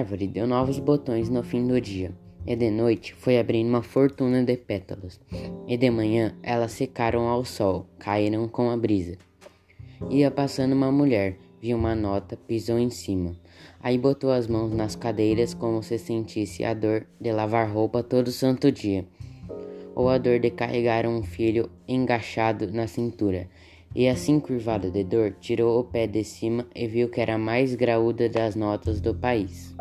árvore deu novos botões no fim do dia, e de noite foi abrindo uma fortuna de pétalas, e de manhã elas secaram ao sol, caíram com a brisa. Ia passando uma mulher, viu uma nota, pisou em cima. Aí botou as mãos nas cadeiras como se sentisse a dor de lavar roupa todo santo dia, ou a dor de carregar um filho engachado na cintura. E assim curvada de dor, tirou o pé de cima e viu que era a mais graúda das notas do país.